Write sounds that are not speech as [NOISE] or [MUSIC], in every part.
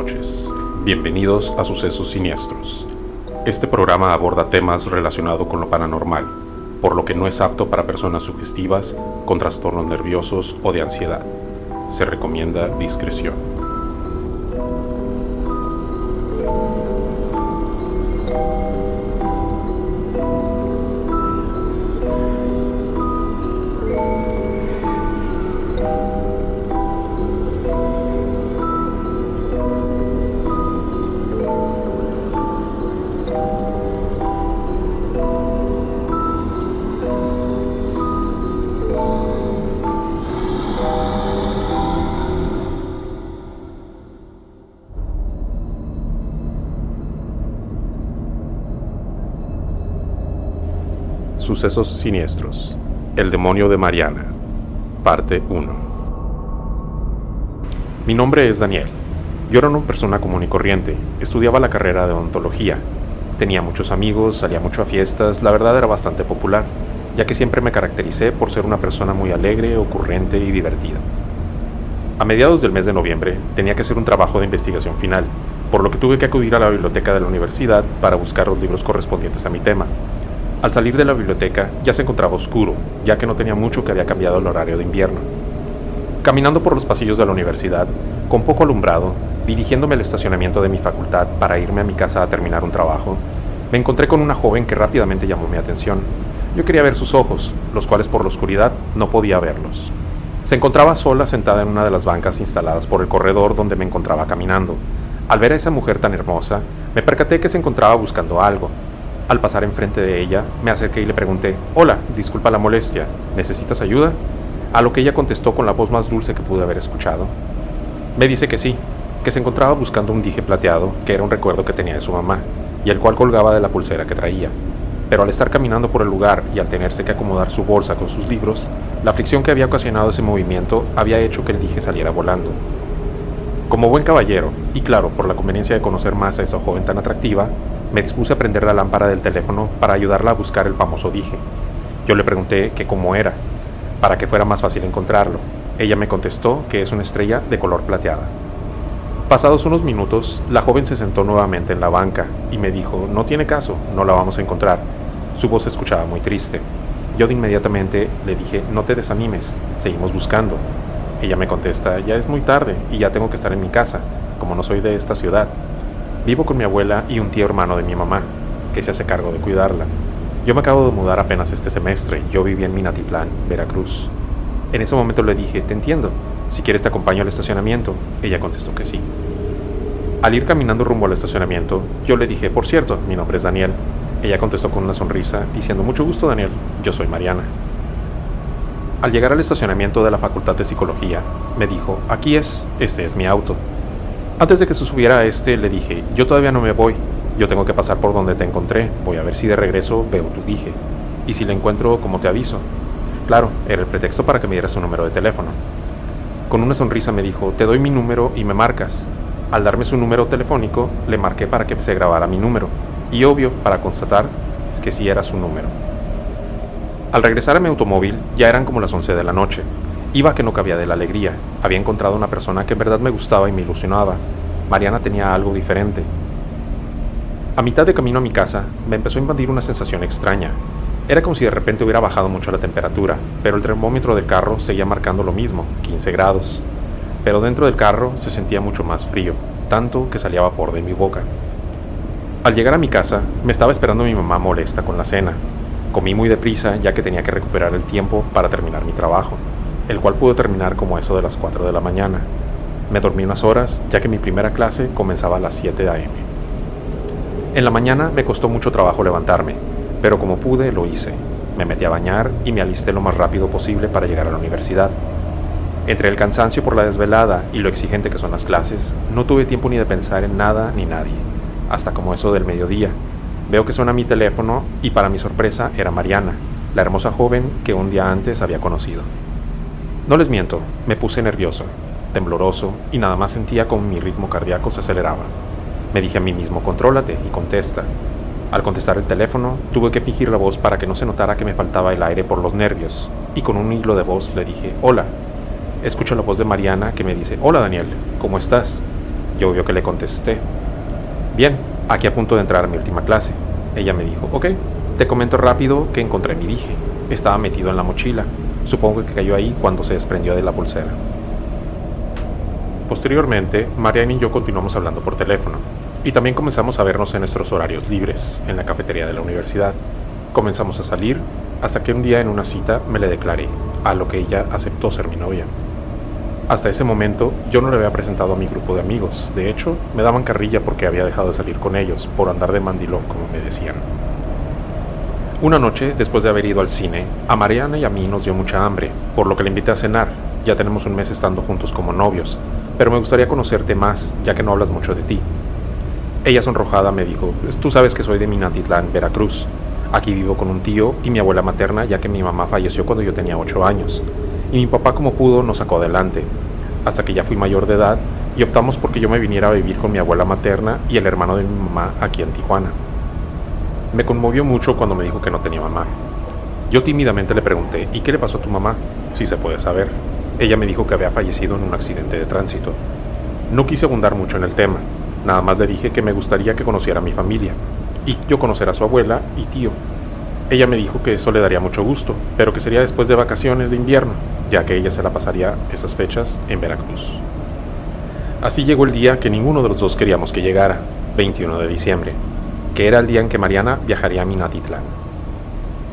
Noches, bienvenidos a Sucesos Siniestros. Este programa aborda temas relacionados con lo paranormal, por lo que no es apto para personas sugestivas, con trastornos nerviosos o de ansiedad. Se recomienda discreción. Sucesos Siniestros. El demonio de Mariana. Parte 1. Mi nombre es Daniel. Yo era una persona común y corriente. Estudiaba la carrera de odontología. Tenía muchos amigos, salía mucho a fiestas, la verdad era bastante popular, ya que siempre me caractericé por ser una persona muy alegre, ocurrente y divertida. A mediados del mes de noviembre tenía que hacer un trabajo de investigación final, por lo que tuve que acudir a la biblioteca de la universidad para buscar los libros correspondientes a mi tema, al salir de la biblioteca ya se encontraba oscuro, ya que no tenía mucho que había cambiado el horario de invierno. Caminando por los pasillos de la universidad, con poco alumbrado, dirigiéndome al estacionamiento de mi facultad para irme a mi casa a terminar un trabajo, me encontré con una joven que rápidamente llamó mi atención. Yo quería ver sus ojos, los cuales por la oscuridad no podía verlos. Se encontraba sola sentada en una de las bancas instaladas por el corredor donde me encontraba caminando. Al ver a esa mujer tan hermosa, me percaté que se encontraba buscando algo, al pasar enfrente de ella, me acerqué y le pregunté, Hola, disculpa la molestia, ¿necesitas ayuda? A lo que ella contestó con la voz más dulce que pude haber escuchado. Me dice que sí, que se encontraba buscando un dije plateado, que era un recuerdo que tenía de su mamá, y el cual colgaba de la pulsera que traía. Pero al estar caminando por el lugar y al tenerse que acomodar su bolsa con sus libros, la fricción que había ocasionado ese movimiento había hecho que el dije saliera volando. Como buen caballero, y claro, por la conveniencia de conocer más a esa joven tan atractiva, me dispuse a prender la lámpara del teléfono para ayudarla a buscar el famoso dije. Yo le pregunté que cómo era, para que fuera más fácil encontrarlo. Ella me contestó que es una estrella de color plateada. Pasados unos minutos, la joven se sentó nuevamente en la banca y me dijo, no tiene caso, no la vamos a encontrar. Su voz se escuchaba muy triste. Yo de inmediatamente le dije, no te desanimes, seguimos buscando. Ella me contesta, ya es muy tarde y ya tengo que estar en mi casa, como no soy de esta ciudad. Vivo con mi abuela y un tío hermano de mi mamá, que se hace cargo de cuidarla. Yo me acabo de mudar apenas este semestre, yo vivía en Minatitlán, Veracruz. En ese momento le dije, te entiendo, si quieres te acompaño al estacionamiento. Ella contestó que sí. Al ir caminando rumbo al estacionamiento, yo le dije, por cierto, mi nombre es Daniel. Ella contestó con una sonrisa, diciendo, mucho gusto Daniel, yo soy Mariana. Al llegar al estacionamiento de la Facultad de Psicología, me dijo, aquí es, este es mi auto. Antes de que se subiera a este, le dije, yo todavía no me voy, yo tengo que pasar por donde te encontré, voy a ver si de regreso veo tu dije, y si la encuentro, como te aviso. Claro, era el pretexto para que me dieras su número de teléfono. Con una sonrisa me dijo, te doy mi número y me marcas. Al darme su número telefónico, le marqué para que se grabara mi número, y obvio, para constatar que sí era su número. Al regresar a mi automóvil, ya eran como las 11 de la noche, Iba que no cabía de la alegría. Había encontrado una persona que en verdad me gustaba y me ilusionaba. Mariana tenía algo diferente. A mitad de camino a mi casa, me empezó a invadir una sensación extraña. Era como si de repente hubiera bajado mucho la temperatura, pero el termómetro del carro seguía marcando lo mismo, 15 grados. Pero dentro del carro se sentía mucho más frío, tanto que salía vapor de mi boca. Al llegar a mi casa, me estaba esperando mi mamá molesta con la cena. Comí muy deprisa ya que tenía que recuperar el tiempo para terminar mi trabajo el cual pudo terminar como eso de las 4 de la mañana. Me dormí unas horas, ya que mi primera clase comenzaba a las 7 a.m. En la mañana me costó mucho trabajo levantarme, pero como pude lo hice. Me metí a bañar y me alisté lo más rápido posible para llegar a la universidad. Entre el cansancio por la desvelada y lo exigente que son las clases, no tuve tiempo ni de pensar en nada ni nadie, hasta como eso del mediodía. Veo que suena mi teléfono y para mi sorpresa era Mariana, la hermosa joven que un día antes había conocido. No les miento, me puse nervioso, tembloroso y nada más sentía como mi ritmo cardíaco se aceleraba. Me dije a mí mismo, contrólate y contesta. Al contestar el teléfono, tuve que fingir la voz para que no se notara que me faltaba el aire por los nervios, y con un hilo de voz le dije, hola. Escucho la voz de Mariana que me dice, hola Daniel, ¿cómo estás? y obvio que le contesté. Bien, aquí a punto de entrar a mi última clase. Ella me dijo, ok, te comento rápido que encontré mi dije. Estaba metido en la mochila. Supongo que cayó ahí cuando se desprendió de la pulsera. Posteriormente, Mariana y yo continuamos hablando por teléfono, y también comenzamos a vernos en nuestros horarios libres, en la cafetería de la universidad. Comenzamos a salir, hasta que un día en una cita me le declaré, a lo que ella aceptó ser mi novia. Hasta ese momento yo no le había presentado a mi grupo de amigos, de hecho me daban carrilla porque había dejado de salir con ellos, por andar de mandilón como me decían. Una noche, después de haber ido al cine, a Mariana y a mí nos dio mucha hambre, por lo que le invité a cenar. Ya tenemos un mes estando juntos como novios, pero me gustaría conocerte más, ya que no hablas mucho de ti. Ella sonrojada me dijo, tú sabes que soy de Minatitlán, Veracruz. Aquí vivo con un tío y mi abuela materna, ya que mi mamá falleció cuando yo tenía 8 años. Y mi papá como pudo nos sacó adelante, hasta que ya fui mayor de edad y optamos porque yo me viniera a vivir con mi abuela materna y el hermano de mi mamá aquí en Tijuana. Me conmovió mucho cuando me dijo que no tenía mamá. Yo tímidamente le pregunté, ¿y qué le pasó a tu mamá? Si se puede saber. Ella me dijo que había fallecido en un accidente de tránsito. No quise abundar mucho en el tema, nada más le dije que me gustaría que conociera a mi familia, y yo conocer a su abuela y tío. Ella me dijo que eso le daría mucho gusto, pero que sería después de vacaciones de invierno, ya que ella se la pasaría esas fechas en Veracruz. Así llegó el día que ninguno de los dos queríamos que llegara, 21 de diciembre que era el día en que Mariana viajaría a Minatitlán.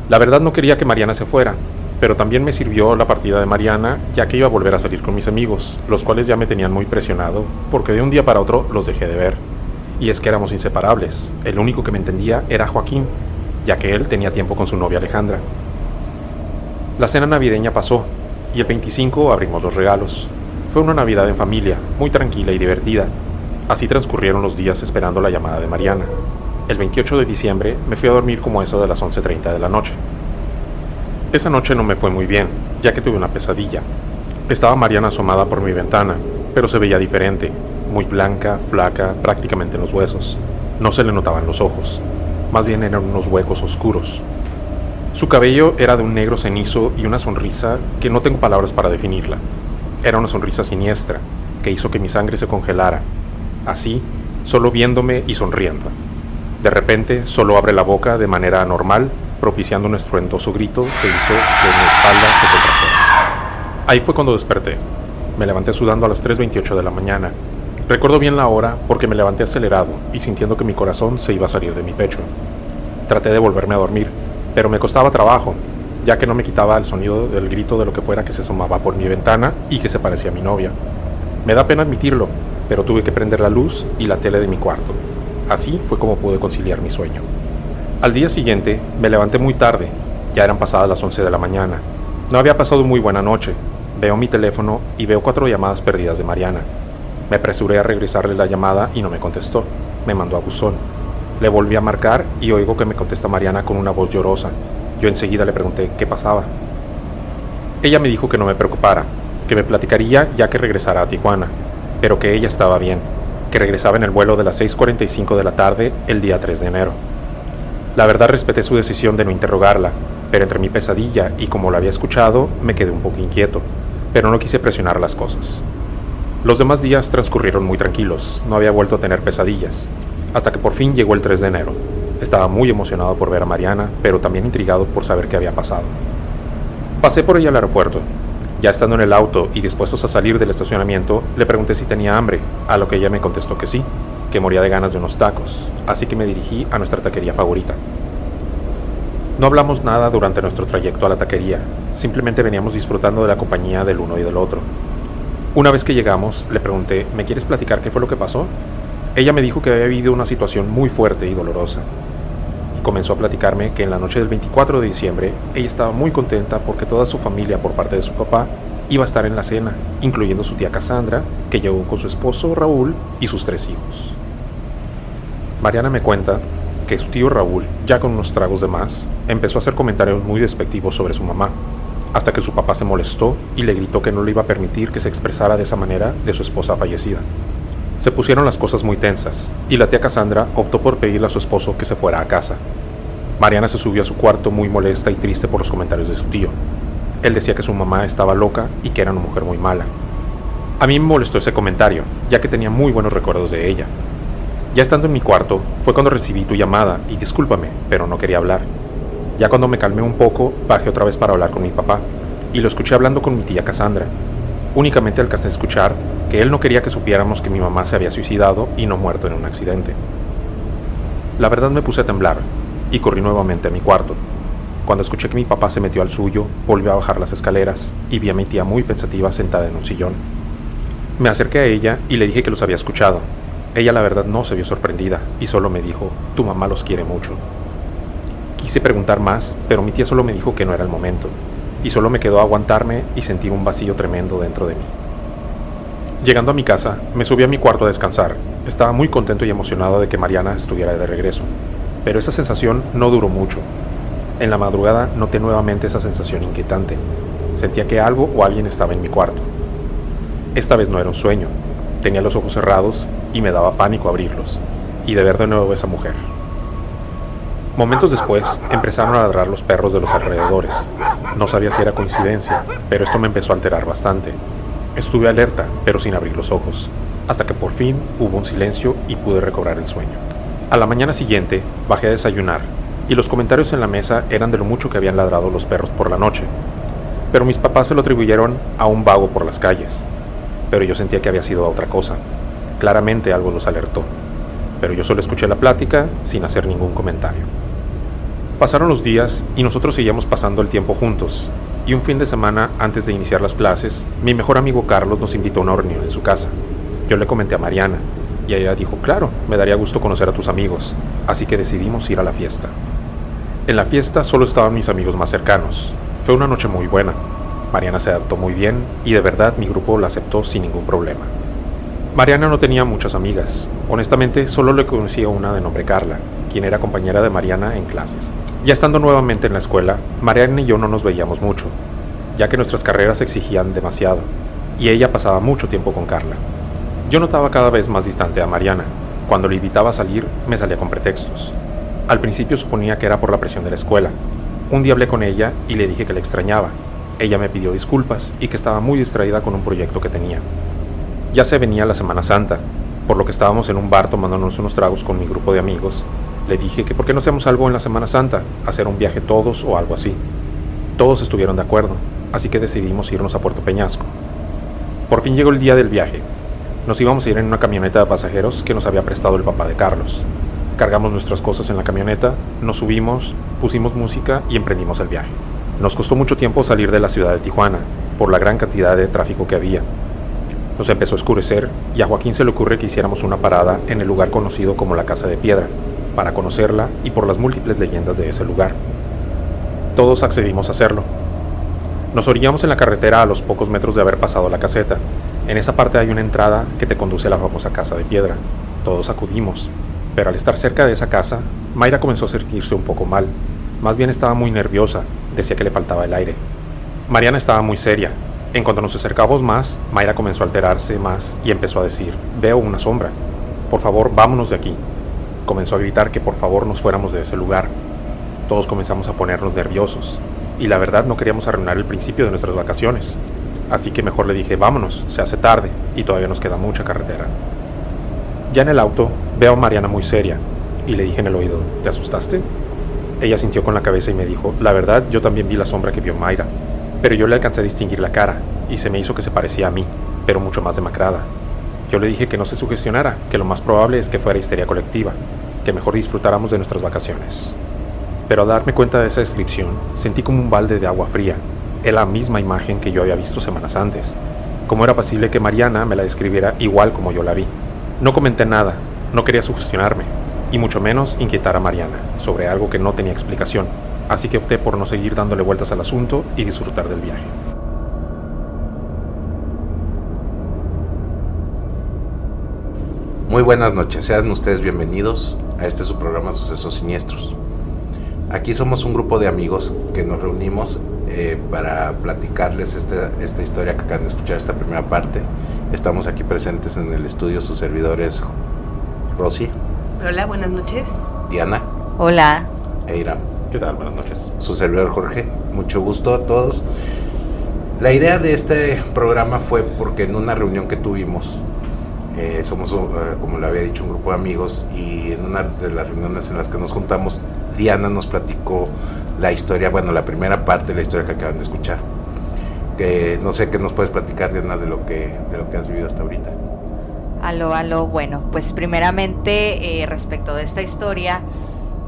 La verdad no quería que Mariana se fuera, pero también me sirvió la partida de Mariana, ya que iba a volver a salir con mis amigos, los cuales ya me tenían muy presionado, porque de un día para otro los dejé de ver. Y es que éramos inseparables, el único que me entendía era Joaquín, ya que él tenía tiempo con su novia Alejandra. La cena navideña pasó, y el 25 abrimos los regalos. Fue una Navidad en familia, muy tranquila y divertida. Así transcurrieron los días esperando la llamada de Mariana. El 28 de diciembre me fui a dormir como eso de las 11.30 de la noche. Esa noche no me fue muy bien, ya que tuve una pesadilla. Estaba Mariana asomada por mi ventana, pero se veía diferente, muy blanca, flaca, prácticamente en los huesos. No se le notaban los ojos, más bien eran unos huecos oscuros. Su cabello era de un negro cenizo y una sonrisa que no tengo palabras para definirla. Era una sonrisa siniestra, que hizo que mi sangre se congelara, así, solo viéndome y sonriendo. De repente, solo abre la boca de manera anormal, propiciando un estruendoso grito que hizo que mi espalda se contrajera. Ahí fue cuando desperté. Me levanté sudando a las 3.28 de la mañana. Recuerdo bien la hora porque me levanté acelerado y sintiendo que mi corazón se iba a salir de mi pecho. Traté de volverme a dormir, pero me costaba trabajo, ya que no me quitaba el sonido del grito de lo que fuera que se asomaba por mi ventana y que se parecía a mi novia. Me da pena admitirlo, pero tuve que prender la luz y la tele de mi cuarto. Así fue como pude conciliar mi sueño. Al día siguiente me levanté muy tarde, ya eran pasadas las 11 de la mañana. No había pasado muy buena noche. Veo mi teléfono y veo cuatro llamadas perdidas de Mariana. Me apresuré a regresarle la llamada y no me contestó. Me mandó a buzón. Le volví a marcar y oigo que me contesta Mariana con una voz llorosa. Yo enseguida le pregunté qué pasaba. Ella me dijo que no me preocupara, que me platicaría ya que regresara a Tijuana, pero que ella estaba bien, regresaba en el vuelo de las 6.45 de la tarde el día 3 de enero. La verdad respeté su decisión de no interrogarla, pero entre mi pesadilla y como la había escuchado, me quedé un poco inquieto, pero no quise presionar las cosas. Los demás días transcurrieron muy tranquilos, no había vuelto a tener pesadillas, hasta que por fin llegó el 3 de enero. Estaba muy emocionado por ver a Mariana, pero también intrigado por saber qué había pasado. Pasé por ella al aeropuerto, ya estando en el auto y dispuestos a salir del estacionamiento, le pregunté si tenía hambre, a lo que ella me contestó que sí, que moría de ganas de unos tacos, así que me dirigí a nuestra taquería favorita. No hablamos nada durante nuestro trayecto a la taquería, simplemente veníamos disfrutando de la compañía del uno y del otro. Una vez que llegamos, le pregunté, ¿me quieres platicar qué fue lo que pasó? Ella me dijo que había vivido una situación muy fuerte y dolorosa, comenzó a platicarme que en la noche del 24 de diciembre ella estaba muy contenta porque toda su familia por parte de su papá iba a estar en la cena, incluyendo su tía Cassandra, que llegó con su esposo Raúl y sus tres hijos. Mariana me cuenta que su tío Raúl, ya con unos tragos de más, empezó a hacer comentarios muy despectivos sobre su mamá, hasta que su papá se molestó y le gritó que no le iba a permitir que se expresara de esa manera de su esposa fallecida. Se pusieron las cosas muy tensas, y la tía Cassandra optó por pedirle a su esposo que se fuera a casa. Mariana se subió a su cuarto muy molesta y triste por los comentarios de su tío. Él decía que su mamá estaba loca y que era una mujer muy mala. A mí me molestó ese comentario, ya que tenía muy buenos recuerdos de ella. Ya estando en mi cuarto, fue cuando recibí tu llamada y discúlpame, pero no quería hablar. Ya cuando me calmé un poco, bajé otra vez para hablar con mi papá, y lo escuché hablando con mi tía Cassandra. Únicamente alcancé a escuchar que él no quería que supiéramos que mi mamá se había suicidado y no muerto en un accidente. La verdad me puse a temblar y corrí nuevamente a mi cuarto. Cuando escuché que mi papá se metió al suyo, volvió a bajar las escaleras y vi a mi tía muy pensativa sentada en un sillón. Me acerqué a ella y le dije que los había escuchado. Ella la verdad no se vio sorprendida y solo me dijo, tu mamá los quiere mucho. Quise preguntar más, pero mi tía solo me dijo que no era el momento, y solo me quedó aguantarme y sentir un vacío tremendo dentro de mí. Llegando a mi casa, me subí a mi cuarto a descansar. Estaba muy contento y emocionado de que Mariana estuviera de regreso, pero esa sensación no duró mucho. En la madrugada noté nuevamente esa sensación inquietante. Sentía que algo o alguien estaba en mi cuarto. Esta vez no era un sueño. Tenía los ojos cerrados y me daba pánico abrirlos, y de ver de nuevo a esa mujer. Momentos después empezaron a ladrar los perros de los alrededores. No sabía si era coincidencia, pero esto me empezó a alterar bastante. Estuve alerta, pero sin abrir los ojos, hasta que por fin hubo un silencio y pude recobrar el sueño. A la mañana siguiente bajé a desayunar, y los comentarios en la mesa eran de lo mucho que habían ladrado los perros por la noche. Pero mis papás se lo atribuyeron a un vago por las calles. Pero yo sentía que había sido otra cosa. Claramente algo los alertó. Pero yo solo escuché la plática sin hacer ningún comentario. Pasaron los días y nosotros seguíamos pasando el tiempo juntos, y un fin de semana antes de iniciar las clases, mi mejor amigo Carlos nos invitó a una reunión en su casa. Yo le comenté a Mariana, y ella dijo, claro, me daría gusto conocer a tus amigos, así que decidimos ir a la fiesta. En la fiesta solo estaban mis amigos más cercanos. Fue una noche muy buena. Mariana se adaptó muy bien y de verdad mi grupo la aceptó sin ningún problema. Mariana no tenía muchas amigas. Honestamente, solo le conocía una de nombre Carla, quien era compañera de Mariana en clases. Ya estando nuevamente en la escuela, Mariana y yo no nos veíamos mucho, ya que nuestras carreras exigían demasiado, y ella pasaba mucho tiempo con Carla. Yo notaba cada vez más distante a Mariana. Cuando le invitaba a salir, me salía con pretextos. Al principio suponía que era por la presión de la escuela. Un día hablé con ella y le dije que la extrañaba. Ella me pidió disculpas y que estaba muy distraída con un proyecto que tenía. Ya se venía la Semana Santa, por lo que estábamos en un bar tomándonos unos tragos con mi grupo de amigos le dije que por qué no hacemos algo en la Semana Santa, hacer un viaje todos o algo así. Todos estuvieron de acuerdo, así que decidimos irnos a Puerto Peñasco. Por fin llegó el día del viaje. Nos íbamos a ir en una camioneta de pasajeros que nos había prestado el papá de Carlos. Cargamos nuestras cosas en la camioneta, nos subimos, pusimos música y emprendimos el viaje. Nos costó mucho tiempo salir de la ciudad de Tijuana, por la gran cantidad de tráfico que había. Nos empezó a oscurecer y a Joaquín se le ocurre que hiciéramos una parada en el lugar conocido como la Casa de Piedra, para conocerla y por las múltiples leyendas de ese lugar. Todos accedimos a hacerlo. Nos orillamos en la carretera a los pocos metros de haber pasado la caseta. En esa parte hay una entrada que te conduce a la famosa casa de piedra. Todos acudimos, pero al estar cerca de esa casa, Mayra comenzó a sentirse un poco mal. Más bien estaba muy nerviosa, decía que le faltaba el aire. Mariana estaba muy seria. En cuanto nos acercamos más, Mayra comenzó a alterarse más y empezó a decir, veo una sombra. Por favor, vámonos de aquí comenzó a gritar que por favor nos fuéramos de ese lugar. Todos comenzamos a ponernos nerviosos y la verdad no queríamos arruinar el principio de nuestras vacaciones. Así que mejor le dije, vámonos, se hace tarde y todavía nos queda mucha carretera. Ya en el auto veo a Mariana muy seria y le dije en el oído, ¿te asustaste? Ella sintió con la cabeza y me dijo, la verdad yo también vi la sombra que vio Mayra, pero yo le alcancé a distinguir la cara y se me hizo que se parecía a mí, pero mucho más demacrada. Yo le dije que no se sugestionara, que lo más probable es que fuera histeria colectiva, que mejor disfrutáramos de nuestras vacaciones. Pero al darme cuenta de esa descripción, sentí como un balde de agua fría. Era la misma imagen que yo había visto semanas antes. ¿Cómo era posible que Mariana me la describiera igual como yo la vi? No comenté nada, no quería sugestionarme, y mucho menos inquietar a Mariana sobre algo que no tenía explicación, así que opté por no seguir dándole vueltas al asunto y disfrutar del viaje. Muy buenas noches, sean ustedes bienvenidos a este su programa Sucesos Siniestros. Aquí somos un grupo de amigos que nos reunimos eh, para platicarles esta, esta historia que acaban de escuchar, esta primera parte. Estamos aquí presentes en el estudio sus servidores Rosy. Hola, buenas noches. Diana. Hola. Eira. ¿Qué tal? Buenas noches. Su servidor Jorge. Mucho gusto a todos. La idea de este programa fue porque en una reunión que tuvimos, eh, somos, uh, como le había dicho, un grupo de amigos y en una de las reuniones en las que nos juntamos, Diana nos platicó la historia, bueno, la primera parte de la historia que acaban de escuchar. Que no sé qué nos puedes platicar, Diana, de lo que, de lo que has vivido hasta ahorita. Aló, aló, bueno, pues primeramente eh, respecto de esta historia,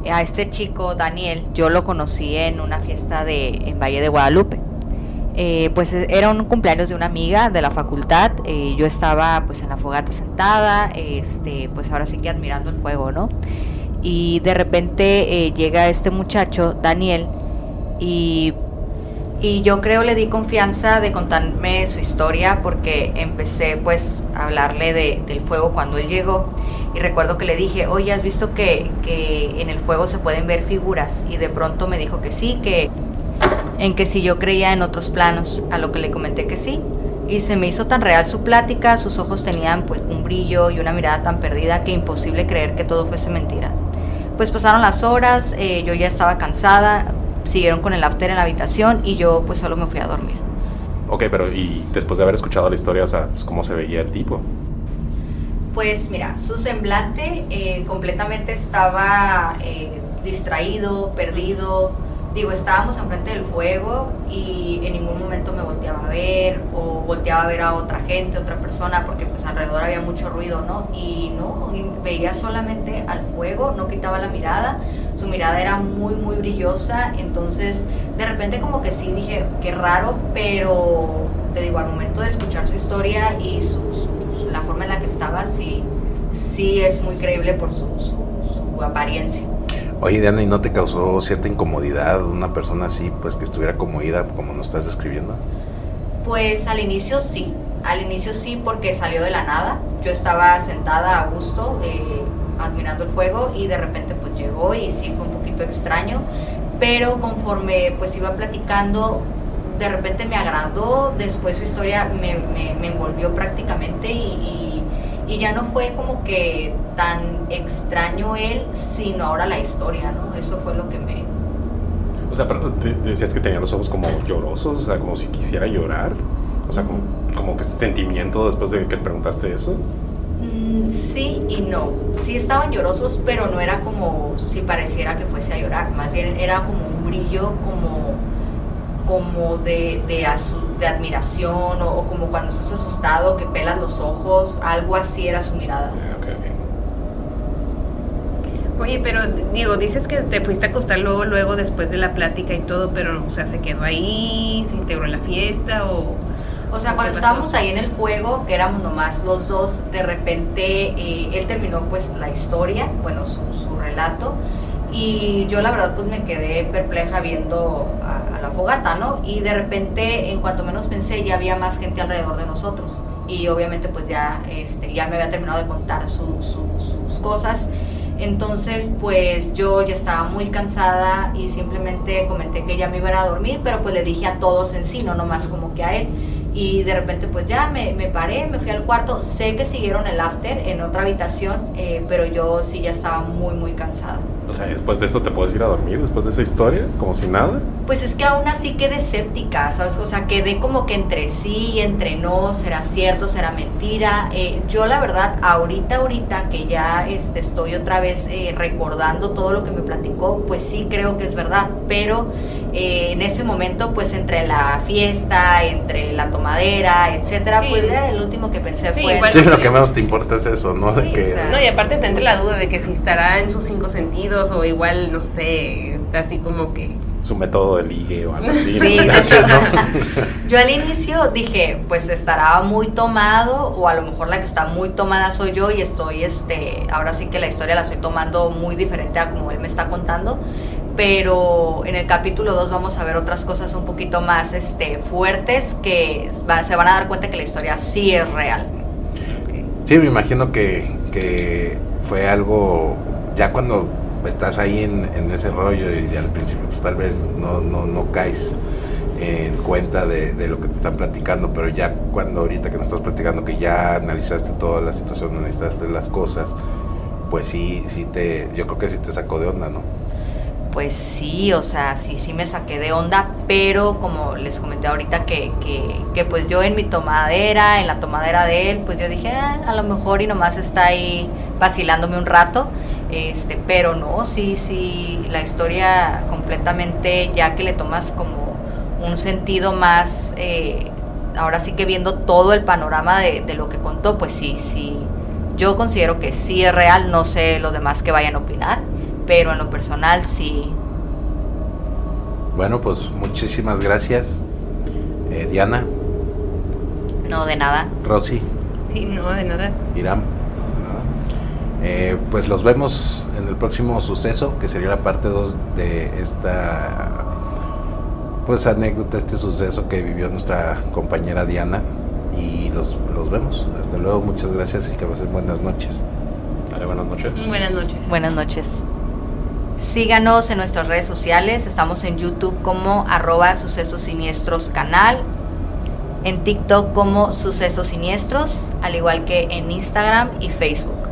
a este chico, Daniel, yo lo conocí en una fiesta de, en Valle de Guadalupe. Eh, pues era un cumpleaños de una amiga de la facultad, eh, yo estaba pues en la fogata sentada, este, pues ahora sí que admirando el fuego, ¿no? Y de repente eh, llega este muchacho, Daniel, y, y yo creo le di confianza de contarme su historia porque empecé pues a hablarle de, del fuego cuando él llegó y recuerdo que le dije, oye, ¿has visto que, que, en el fuego se pueden ver figuras? Y de pronto me dijo que sí, que en que si yo creía en otros planos, a lo que le comenté que sí. Y se me hizo tan real su plática, sus ojos tenían pues un brillo y una mirada tan perdida que imposible creer que todo fuese mentira. Pues pasaron las horas, eh, yo ya estaba cansada, siguieron con el after en la habitación y yo pues solo me fui a dormir. Ok, pero y después de haber escuchado la historia, o sea, pues, ¿cómo se veía el tipo? Pues mira, su semblante eh, completamente estaba eh, distraído, perdido. Digo, estábamos enfrente del fuego y en ningún momento me volteaba a ver o volteaba a ver a otra gente, otra persona, porque pues alrededor había mucho ruido, ¿no? Y no, veía solamente al fuego, no quitaba la mirada, su mirada era muy, muy brillosa, entonces de repente como que sí dije, qué raro, pero te digo, al momento de escuchar su historia y su, la forma en la que estaba, sí, sí es muy creíble por su apariencia. Oye, Diana, ¿y no te causó cierta incomodidad una persona así, pues que estuviera comodida como nos estás describiendo? Pues al inicio sí, al inicio sí porque salió de la nada. Yo estaba sentada a gusto, eh, admirando el fuego y de repente pues llegó y sí fue un poquito extraño, pero conforme pues iba platicando, de repente me agradó, después su historia me, me, envolvió prácticamente y, y, ya no fue como que tan extraño él, sino ahora la historia, ¿no? Eso fue lo que me... O sea, pero te, decías que tenía los ojos como llorosos, o sea, como si quisiera llorar, o sea, como, como que sentimiento después de que preguntaste eso. Mm, sí y no. Sí estaban llorosos, pero no era como si pareciera que fuese a llorar. Más bien era como un brillo, como como de, de, de admiración o, o, como cuando estás asustado que pelas los ojos, algo así era su mirada. Okay, okay. Oye, pero digo, dices que te fuiste a acostar luego, luego después de la plática y todo, pero, o sea, ¿se quedó ahí? ¿Se integró en la fiesta o...? O sea, cuando estábamos ahí en el fuego, que éramos nomás los dos, de repente eh, él terminó pues la historia, bueno, su, su relato, y yo la verdad pues me quedé perpleja viendo a, a, fogata, ¿no? Y de repente, en cuanto menos pensé, ya había más gente alrededor de nosotros. Y obviamente pues ya, este, ya me había terminado de contar su, su, sus cosas. Entonces pues yo ya estaba muy cansada y simplemente comenté que ya me iba a, a dormir, pero pues le dije a todos en sí, no nomás como que a él y de repente pues ya me, me, paré, me fui al cuarto, sé que siguieron el after en otra habitación, eh, pero yo sí ya estaba muy muy cansada. O sea, después de eso te puedes ir a dormir, después de esa historia, como si nada. Pues es que aún así quedé escéptica, ¿sabes? O sea, quedé como que entre sí, entre no, será cierto, será mentira. Eh, yo la verdad, ahorita, ahorita que ya este, estoy otra vez eh, recordando todo lo que me platicó, pues sí creo que es verdad, pero eh, en ese momento, pues entre la fiesta, entre la tomadera, etcétera, sí. pues el último que pensé sí, fue... Igual sí, lo que menos te importa es eso, ¿no? Sí, de que... o sea, no, y aparte te entra la duda de que si estará en sus cinco sentidos o igual, no sé, está así como que... Su método de ligue o algo así. Sí, ¿no? [LAUGHS] Yo al inicio dije, pues estará muy tomado o a lo mejor la que está muy tomada soy yo y estoy, este, ahora sí que la historia la estoy tomando muy diferente a como él me está contando. Pero en el capítulo 2 vamos a ver otras cosas un poquito más este, fuertes que va, se van a dar cuenta que la historia sí es real. Sí, me imagino que, que fue algo, ya cuando estás ahí en, en, ese rollo y al principio pues tal vez no, no, caes en cuenta de, de, lo que te están platicando, pero ya cuando ahorita que nos estás platicando que ya analizaste toda la situación, analizaste las cosas, pues sí, sí te, yo creo que sí te sacó de onda, ¿no? Pues sí, o sea, sí, sí me saqué de onda, pero como les comenté ahorita que, que, que pues yo en mi tomadera, en la tomadera de él, pues yo dije, ah, a lo mejor y nomás está ahí vacilándome un rato, este, pero no, sí, sí, la historia completamente, ya que le tomas como un sentido más, eh, ahora sí que viendo todo el panorama de, de lo que contó, pues sí, sí, yo considero que sí es real, no sé los demás que vayan a opinar pero en lo personal sí. Bueno, pues muchísimas gracias, eh, Diana. No, de nada. Rosy. Sí, no, de nada. Irán. Eh, pues los vemos en el próximo suceso, que sería la parte 2 de esta pues anécdota, este suceso que vivió nuestra compañera Diana. Y los, los vemos. Hasta luego, muchas gracias y que pasen buenas noches. Dale, buenas noches. Buenas noches. Buenas noches. Síganos en nuestras redes sociales. Estamos en YouTube como arroba sucesos siniestros canal. En TikTok como sucesos siniestros, al igual que en Instagram y Facebook.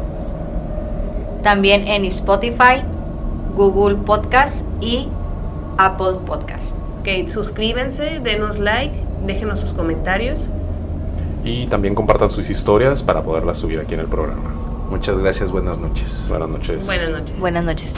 También en Spotify, Google Podcast y Apple Podcast. Ok, suscríbanse, denos like, déjenos sus comentarios. Y también compartan sus historias para poderlas subir aquí en el programa. Muchas gracias, buenas noches. Buenas noches. Buenas noches. Buenas noches.